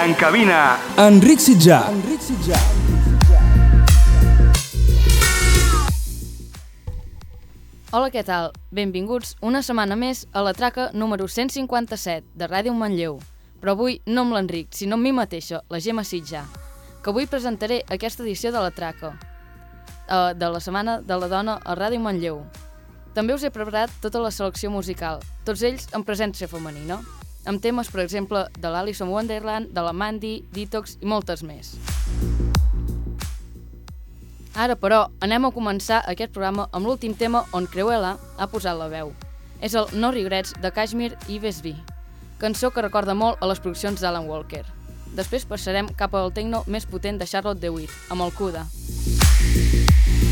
En cabina, Enric Sitjà. Enric Sitjà. Hola, què tal? Benvinguts una setmana més a la traca número 157 de Ràdio Manlleu. Però avui no amb l'Enric, sinó amb mi mateixa, la Gemma Sitjà, que avui presentaré aquesta edició de la traca, eh, de la Setmana de la Dona a Ràdio Manlleu. També us he preparat tota la selecció musical, tots ells en presència femenina, amb temes, per exemple, de l'Alison Wonderland, de la Mandy, Detox i moltes més. Ara, però, anem a començar aquest programa amb l'últim tema on Creuela ha posat la veu. És el No Regrets de Kashmir i Vesby, cançó que recorda molt a les produccions d'Alan Walker. Després passarem cap al techno més potent de Charlotte DeWitt, amb el Cuda. So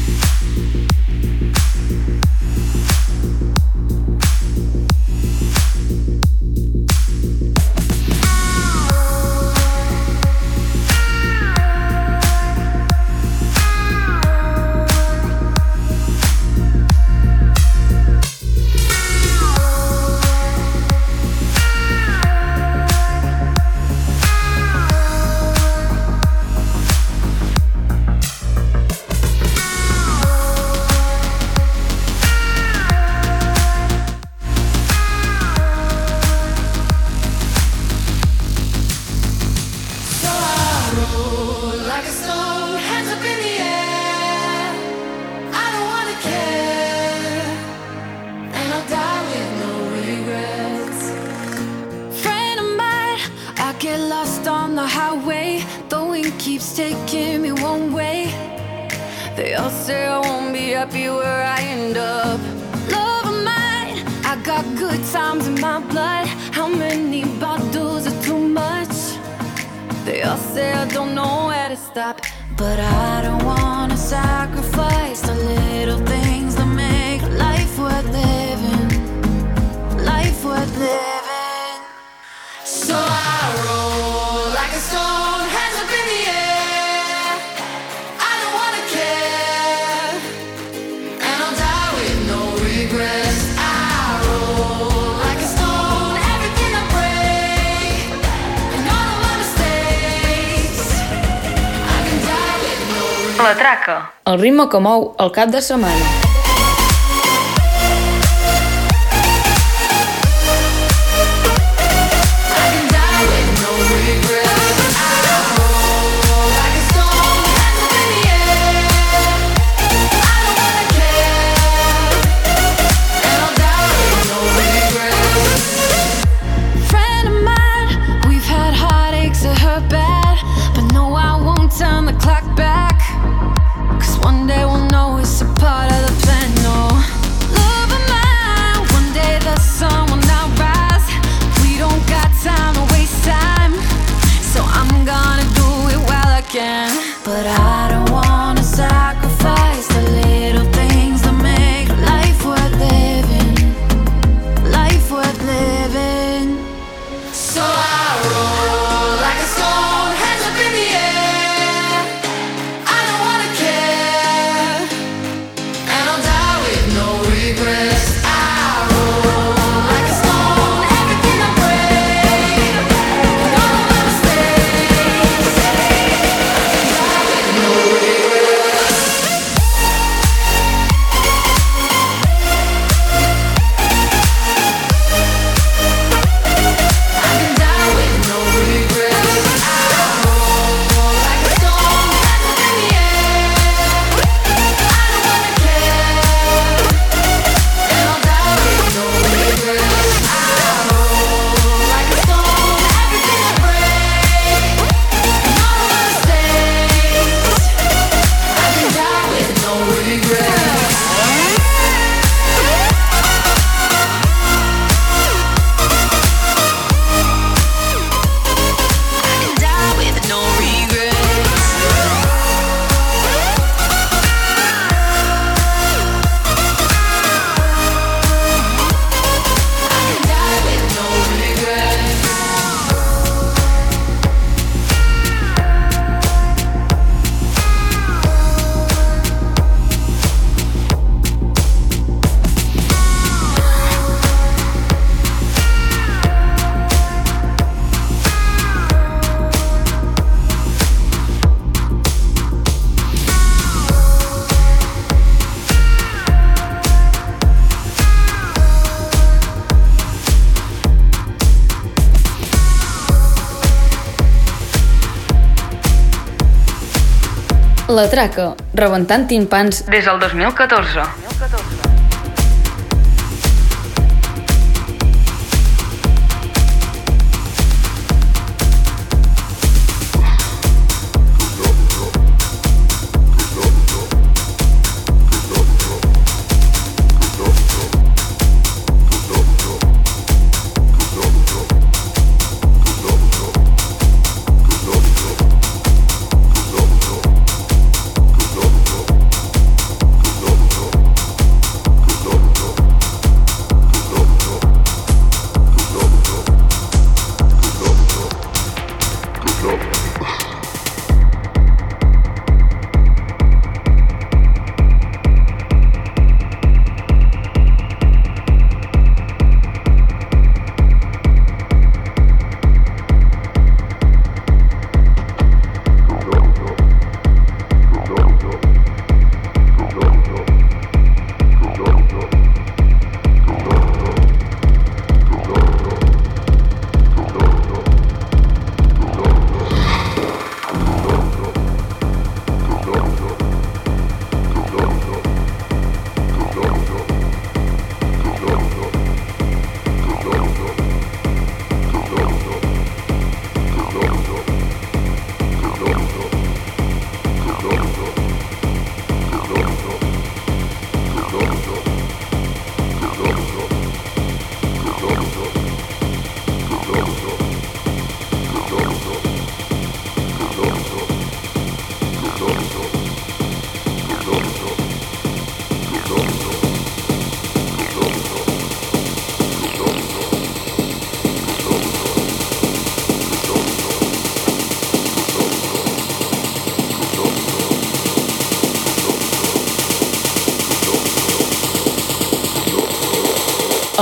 ritme que mou el cap de setmana. La Traca, rebentant timpans des del 2014.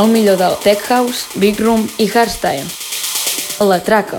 El millor del Tech House, Big Room i Hardstyle. La Traca.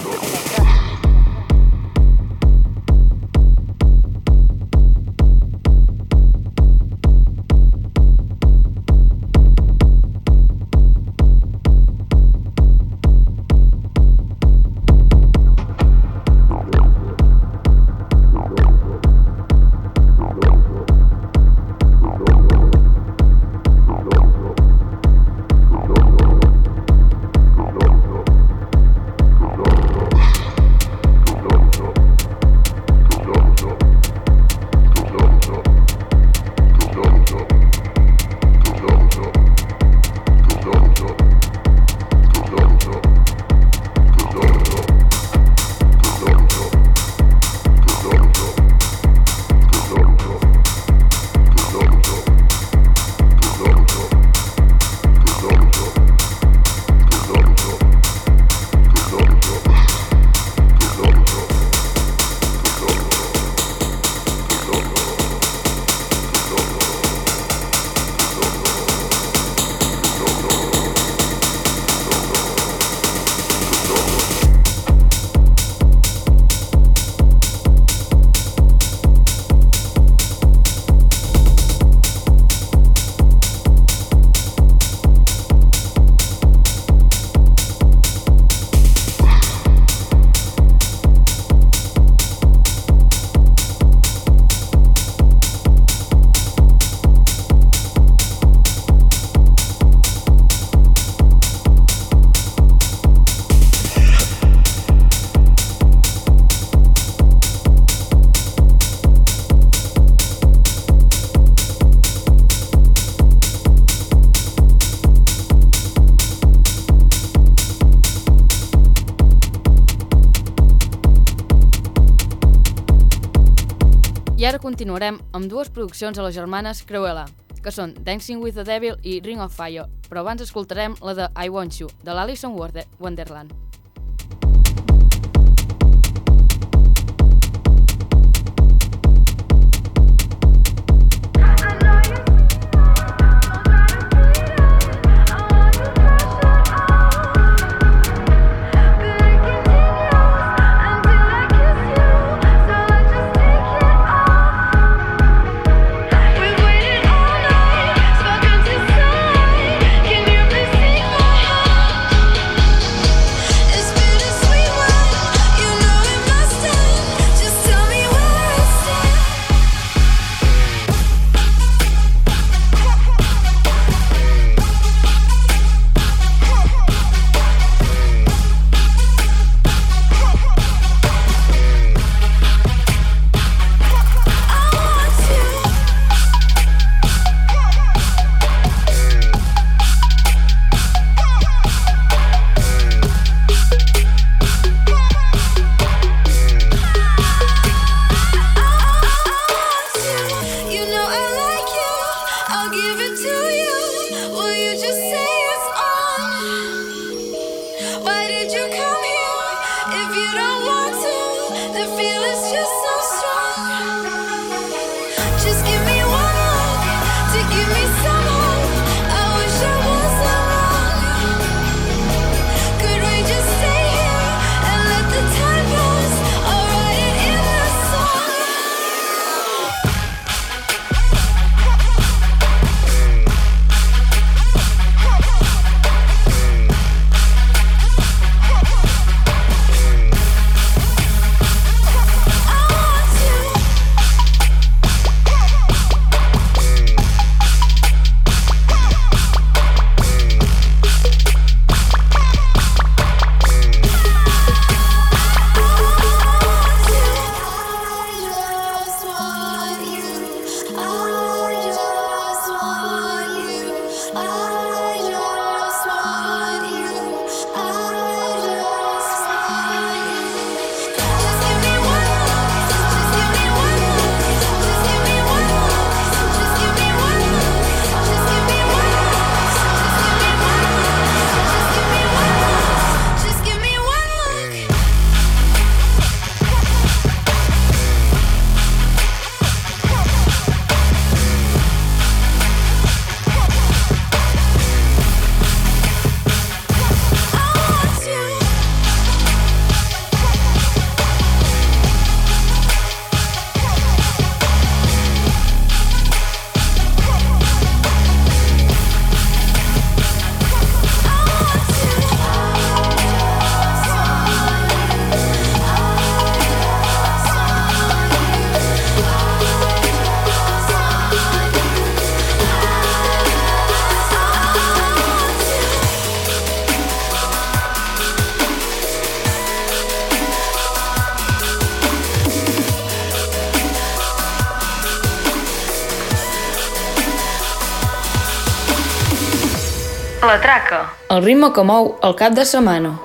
Continuarem amb dues produccions a les germanes Creuela, que són Dancing with the Devil i Ring of Fire, però abans escoltarem la de I Want You, de l'Alison Wonder- Wonderland. El ritme que mou el cap de setmana.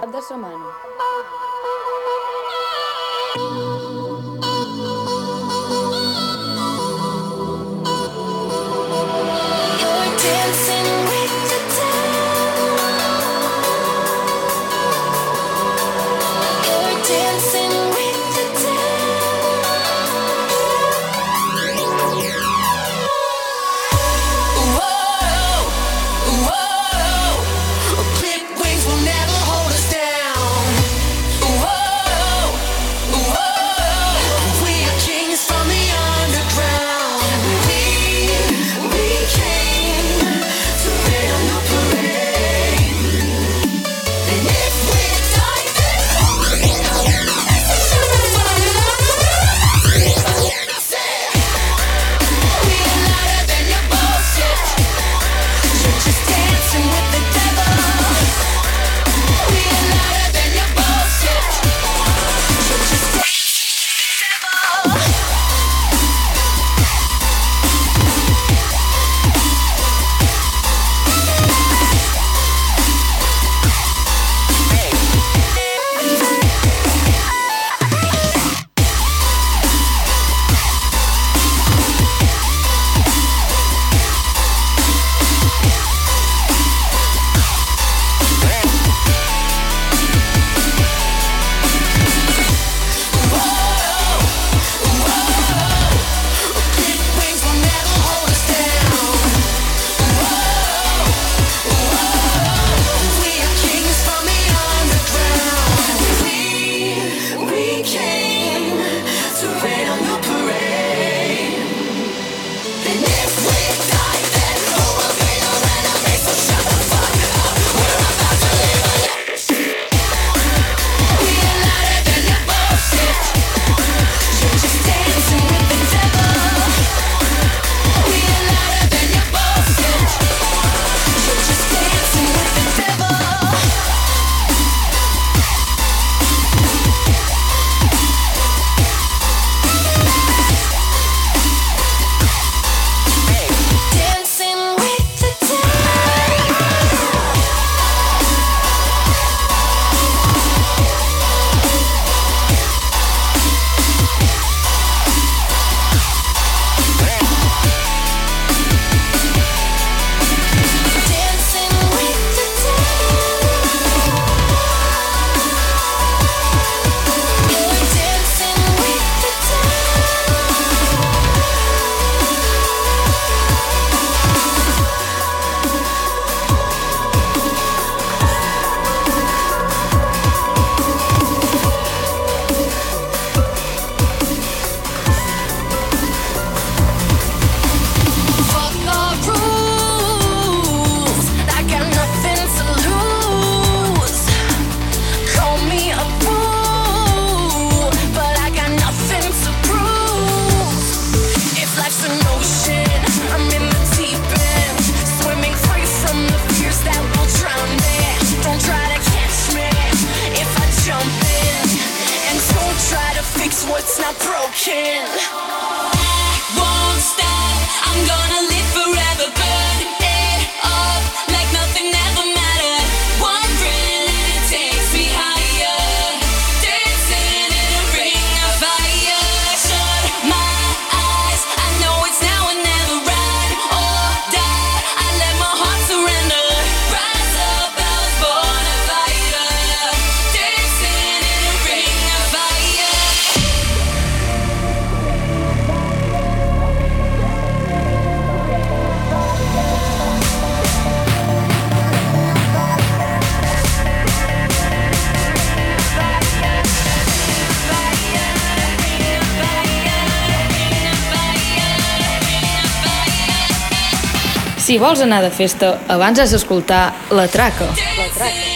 Vols anar de festa, abans has d'escoltar La Traca. La Traca.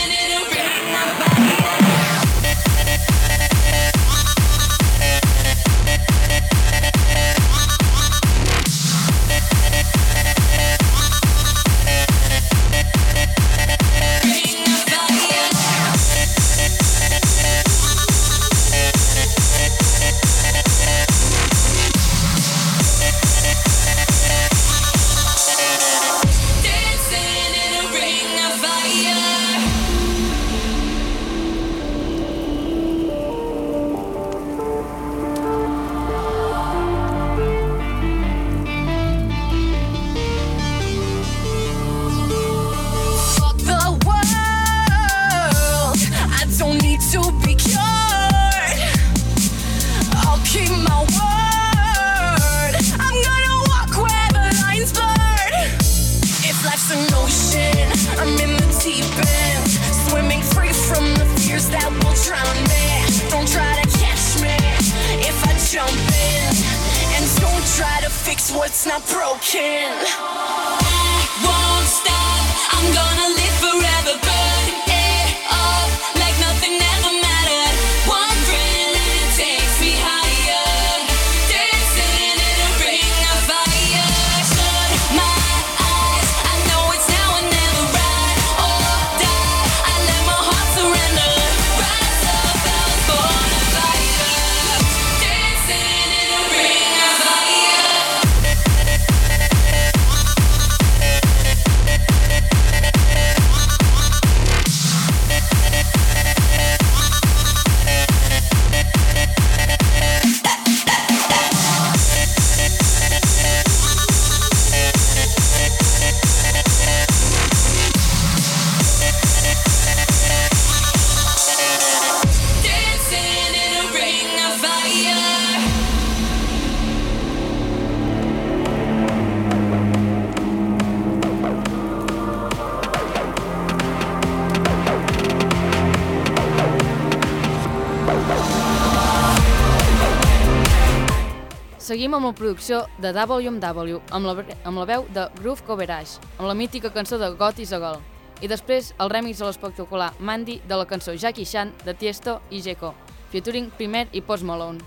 Seguim amb la producció de WMW, amb la, amb la veu de Groove Coverage, amb la mítica cançó de Got is a Goal, i després el remix de l'espectacular Mandy de la cançó Jackie Chan de Tiesto i Jeco, featuring Primer i Post Malone.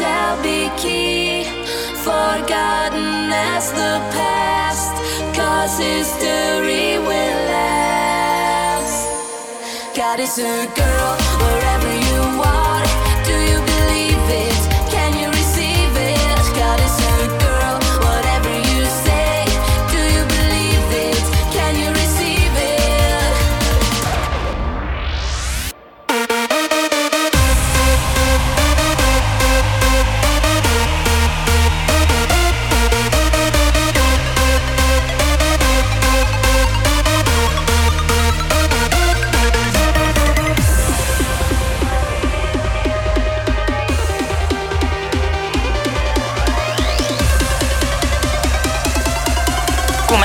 shall be key, forgotten as the past, cause history will last. God is a girl.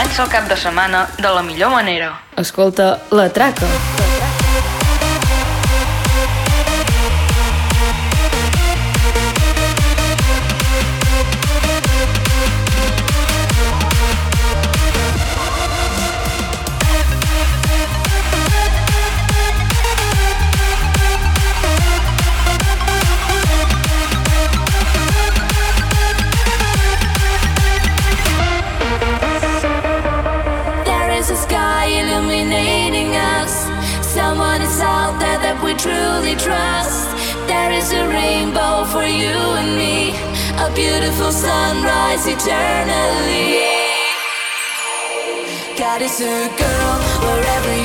comença el cap de setmana de la millor manera. Escolta, la traca. La traca. beautiful sunrise eternally. God is a girl wherever you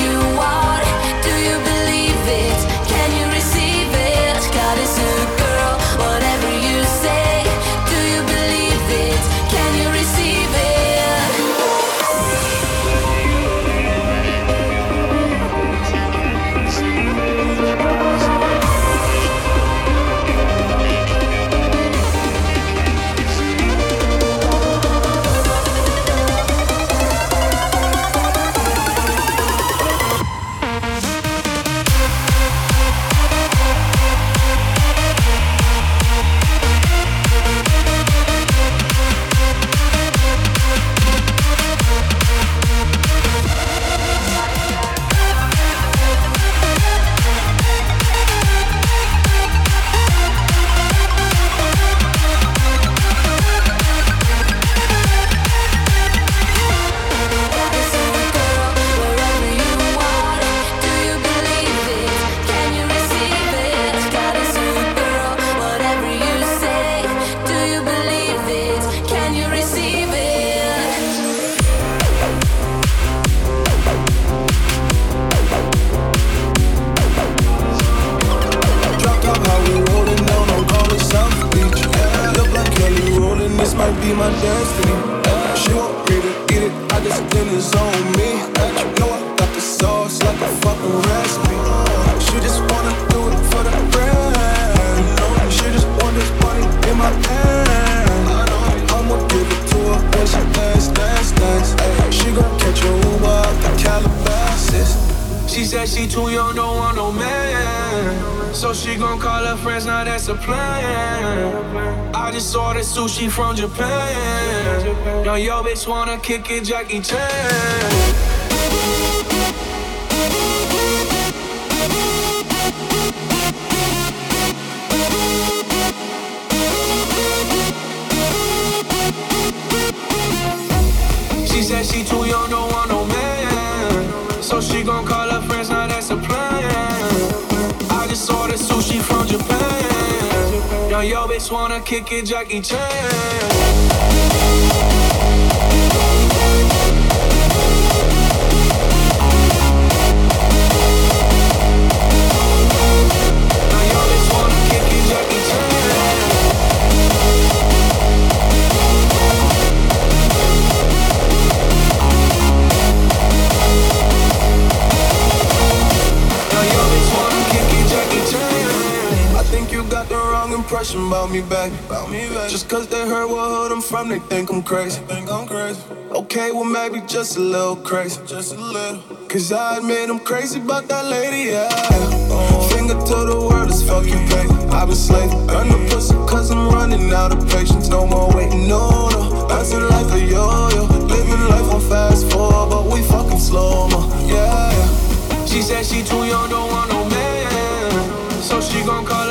from Japan. Yo, yo, bitch wanna kick it, Jackie Chan. Yo, bitch wanna kick it, Jackie Chan. Impression about me, back. About me, back. Just cause they heard what hood I'm from, they think I'm crazy. Think I'm crazy. Okay, well maybe just a little crazy. Just a little. Cause I admit I'm crazy about that lady, yeah. Finger to the world is fuck you, pay. I've been slave. Earn the pussy cause I'm running out of patience. No more waiting, no, no. Bouncing life a yo-yo. Living life on fast forward, but we fucking slow, mo. Yeah, yeah. She said she too young, don't want no man. So she gon' call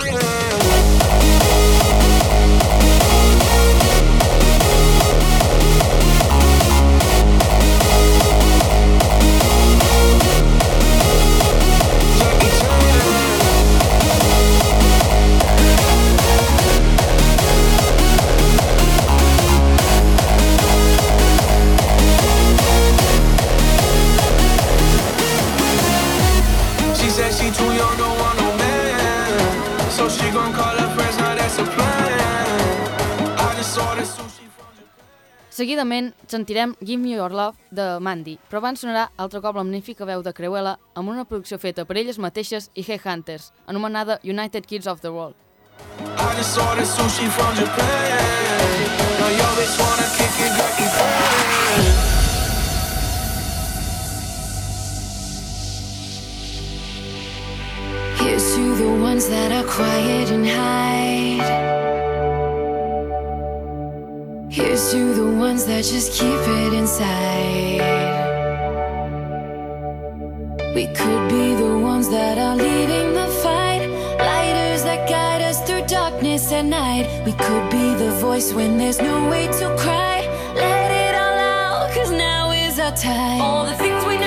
Seguidament sentirem Give Me Your Love de Mandy, però abans sonarà altre cop la magnífica veu de Creuela amb una producció feta per elles mateixes i Headhunters, anomenada United Kids of the World. I just ordered sushi from Japan. Now wanna kick it. Here's to the ones that are quiet and hide. Here's to the ones that just keep it inside. We could be the ones that are leading the fight. Lighters that guide us through darkness at night. We could be the voice when there's no way to cry. Let it all out, cause now is our time. All the things we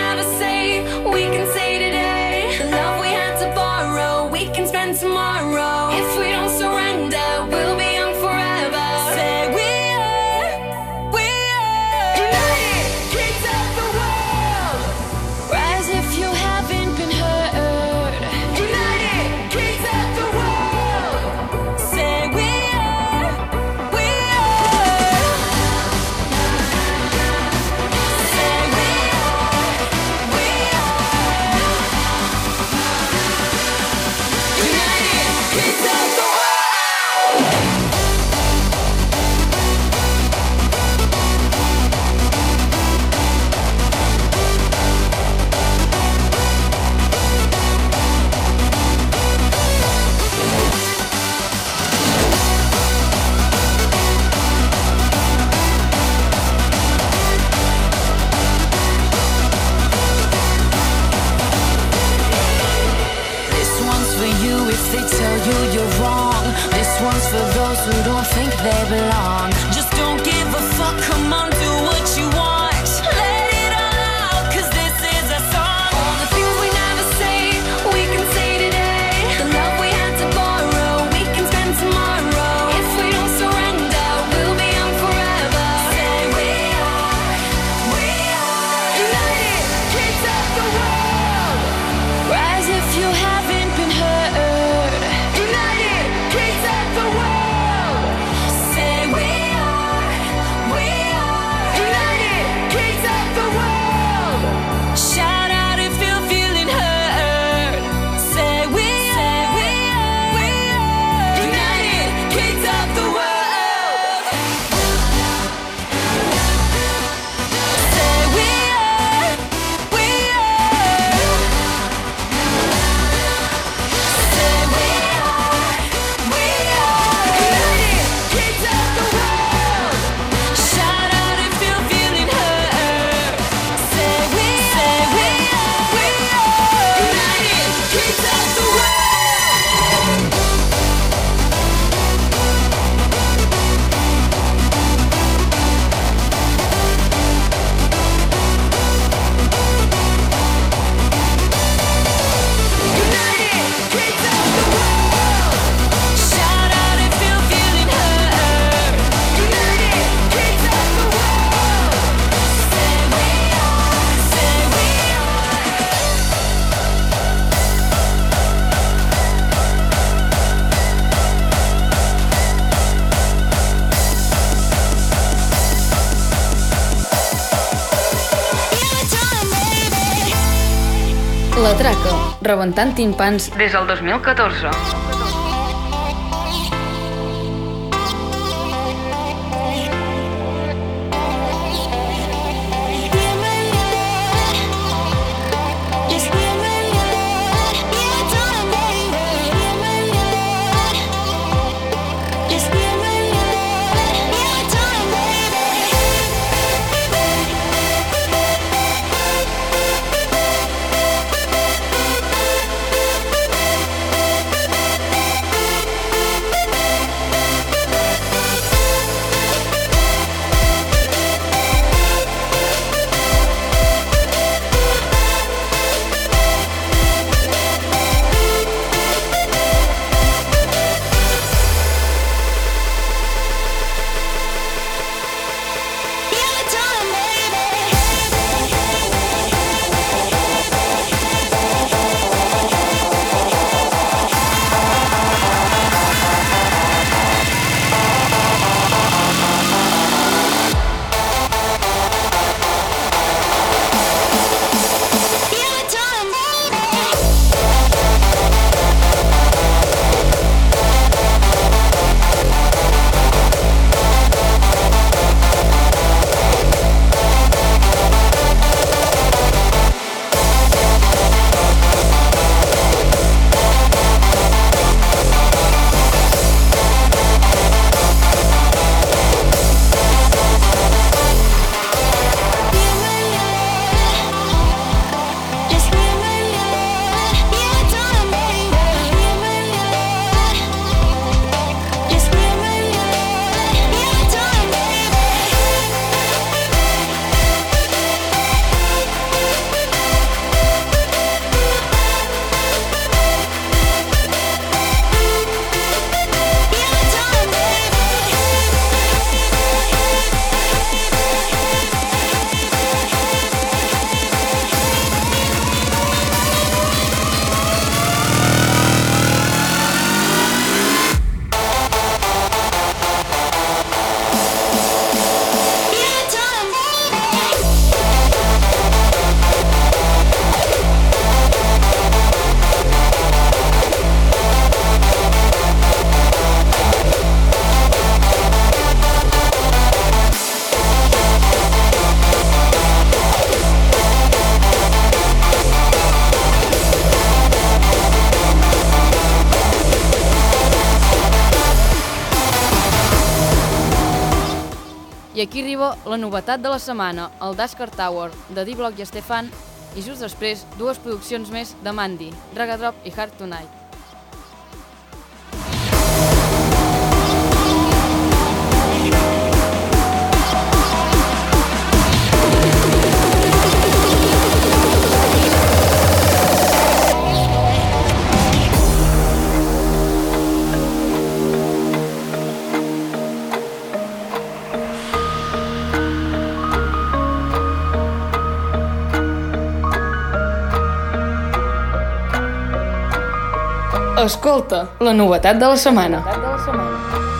they. rebentant timpans des del 2014. la novetat de la setmana, el Dascar Tower, de D-Block i Estefan, i just després, dues produccions més de Mandy, Dragadrop i Hard Tonight. Escolta, la novetat de la setmana. La novetat de la setmana.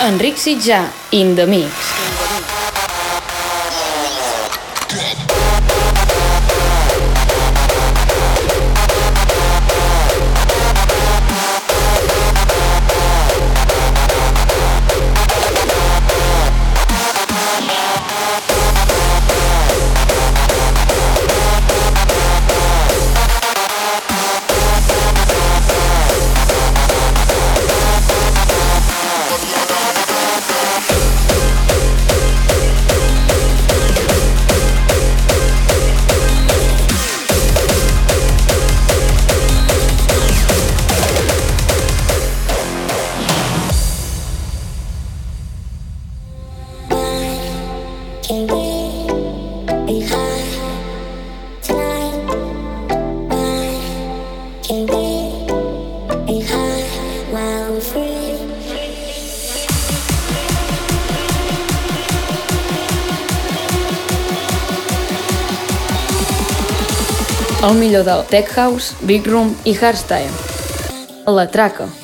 Enric Sitjà, in the mix. Millor del Tech House, Big Room i Hardstyle. La traca.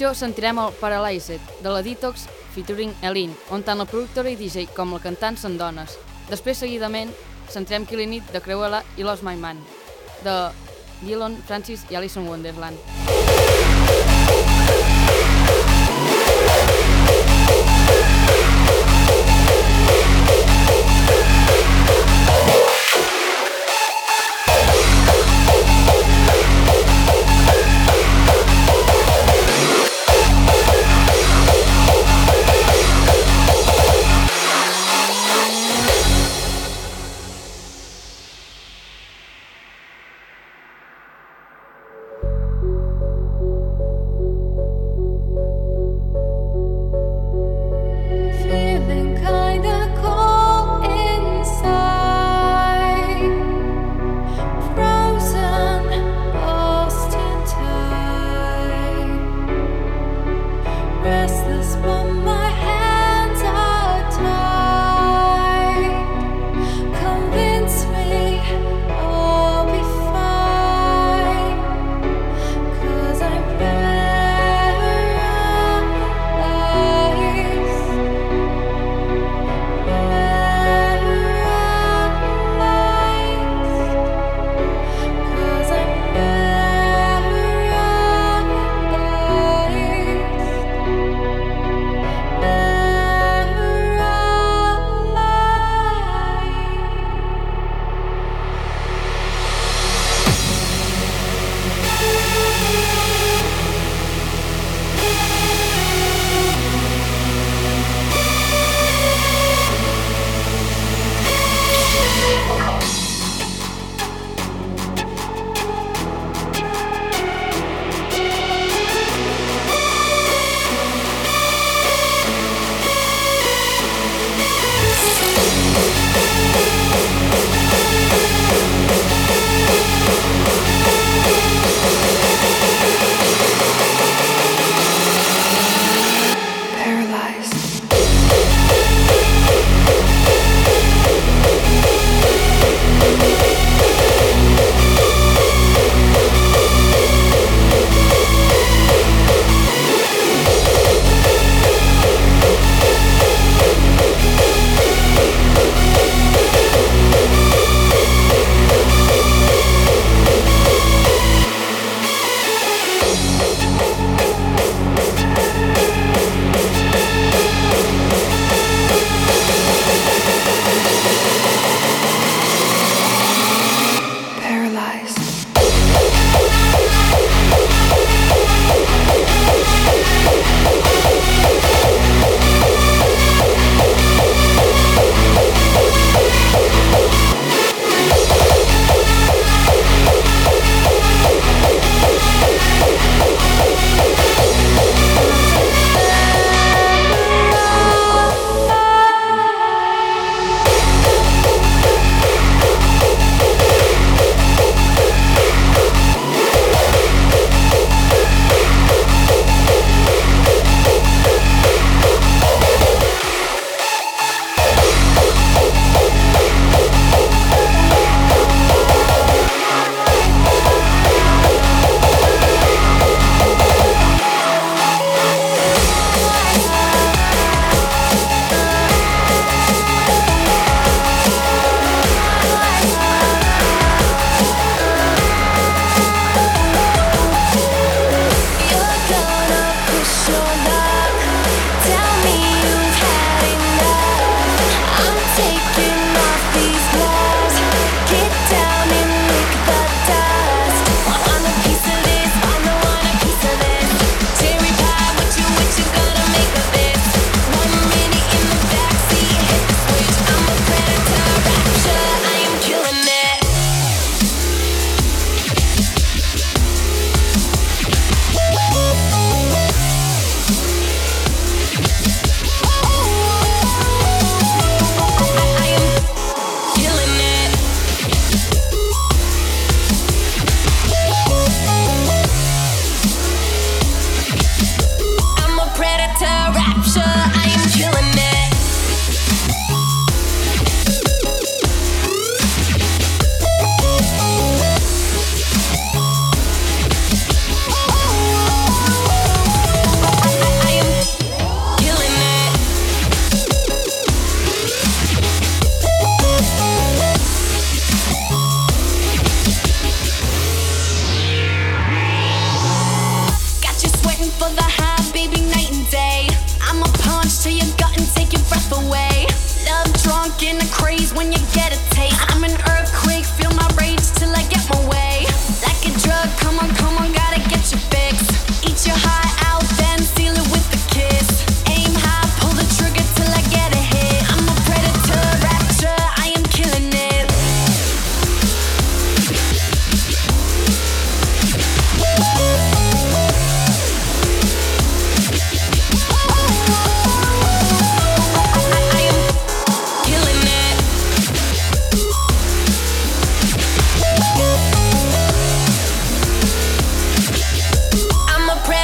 Continuació sentirem el Paralyzed, de la Detox featuring Elin, on tant la productora i DJ com la cantant són dones. Després, seguidament, sentirem Killing It, de Cruella i Lost My Man, de Dylan Francis i Alison Wonderland.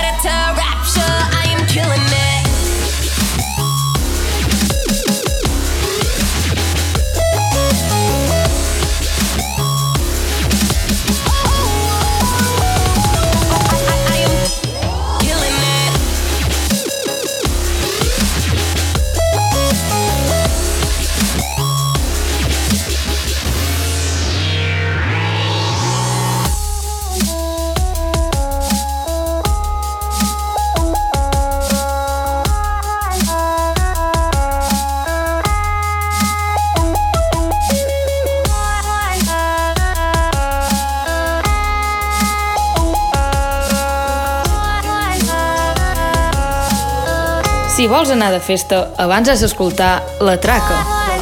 better time. Vols anar de festa, abans has d'escoltar La Traca.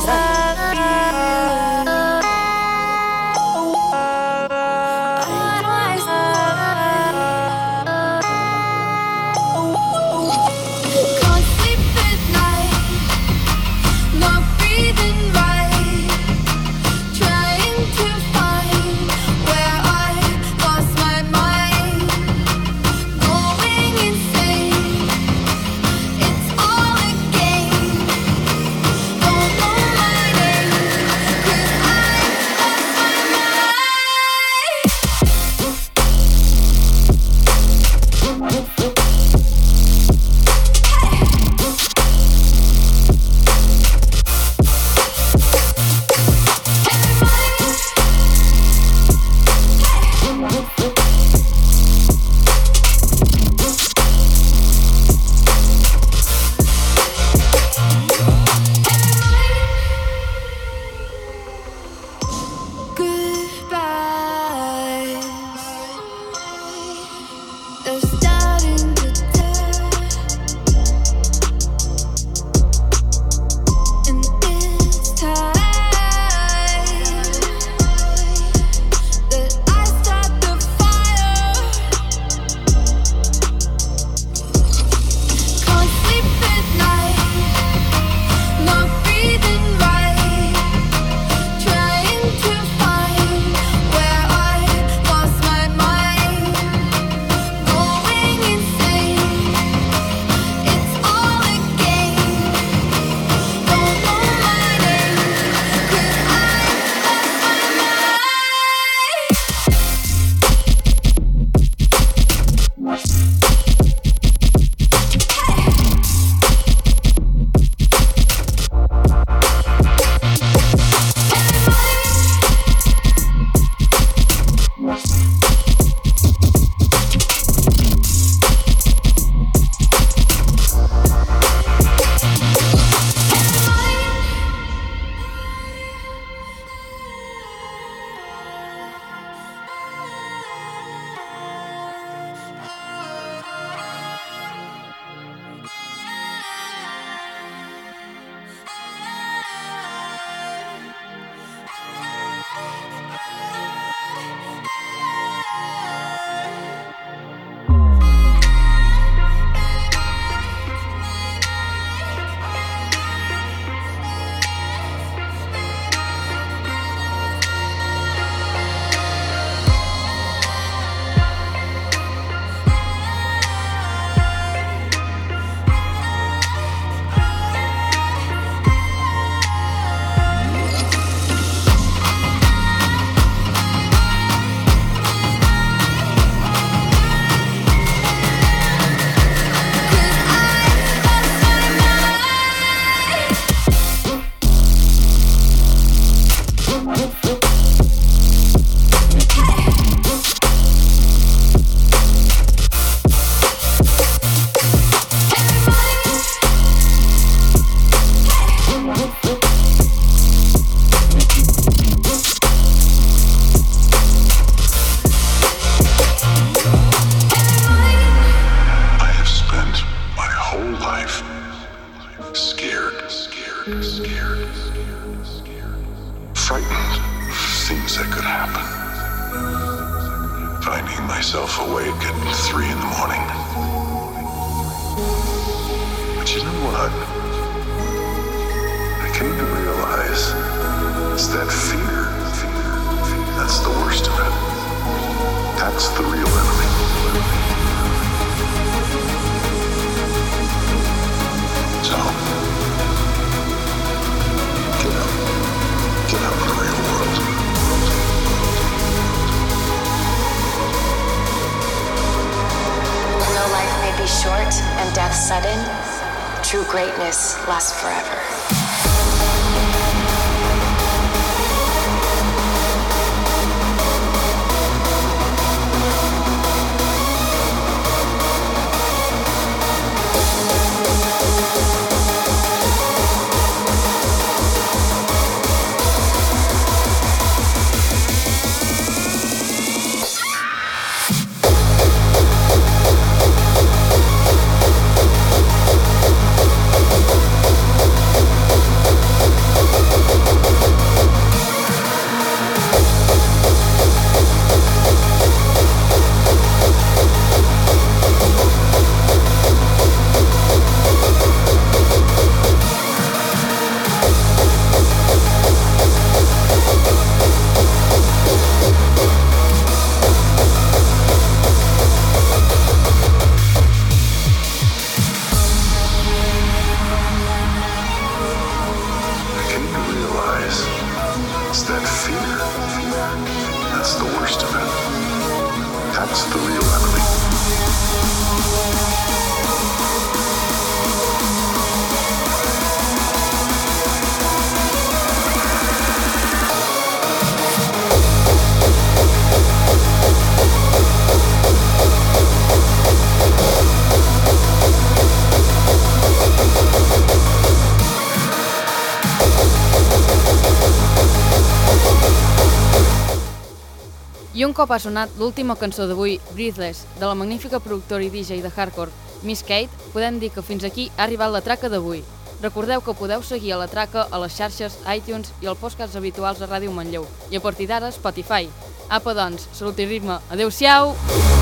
Cop ha sonat l'última cançó d'avui, Breathless, de la magnífica productora i DJ de hardcore Miss Kate, podem dir que fins aquí ha arribat la traca d'avui. Recordeu que podeu seguir a la traca a les xarxes iTunes i al podcast habituals a Ràdio Manlleu i a partir d'ara Spotify. Apa, doncs, salut i ritme. Adéu-siau!